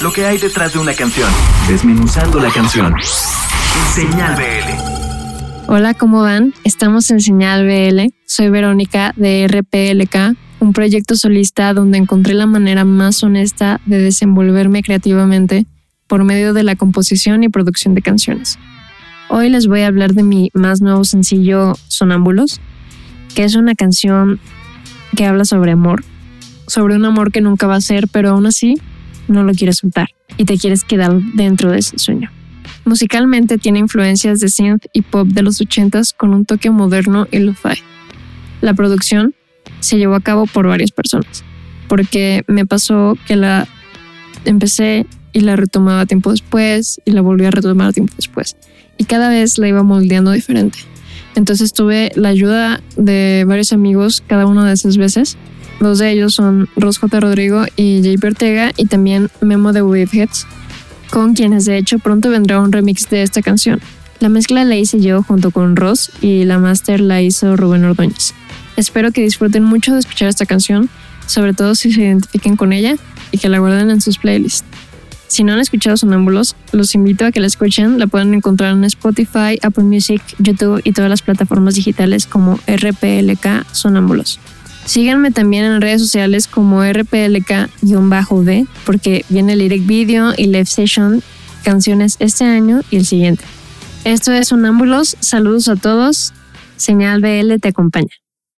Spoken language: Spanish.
lo que hay detrás de una canción, desmenuzando la canción. Señal BL. Hola, ¿cómo van? Estamos en Señal BL. Soy Verónica de RPLK, un proyecto solista donde encontré la manera más honesta de desenvolverme creativamente por medio de la composición y producción de canciones. Hoy les voy a hablar de mi más nuevo sencillo, Sonámbulos, que es una canción que habla sobre amor, sobre un amor que nunca va a ser, pero aún así no lo quieres soltar y te quieres quedar dentro de ese sueño. Musicalmente tiene influencias de synth y pop de los 80s con un toque moderno y lo-fi. La producción se llevó a cabo por varias personas, porque me pasó que la empecé y la retomaba tiempo después y la volví a retomar tiempo después. Y cada vez la iba moldeando diferente. Entonces tuve la ayuda de varios amigos cada una de esas veces Dos de ellos son Ros J. Rodrigo y Jay Ortega y también Memo de Waveheads, con quienes de hecho pronto vendrá un remix de esta canción. La mezcla la hice yo junto con Ross y la master la hizo Rubén Ordóñez. Espero que disfruten mucho de escuchar esta canción, sobre todo si se identifiquen con ella y que la guarden en sus playlists. Si no han escuchado Sonámbulos, los invito a que la escuchen. La pueden encontrar en Spotify, Apple Music, YouTube y todas las plataformas digitales como RPLK Sonámbulos. Síganme también en redes sociales como RPLK-V porque viene el Lyric Video y Live Session, canciones este año y el siguiente. Esto es Sonámbulos, saludos a todos, Señal BL te acompaña.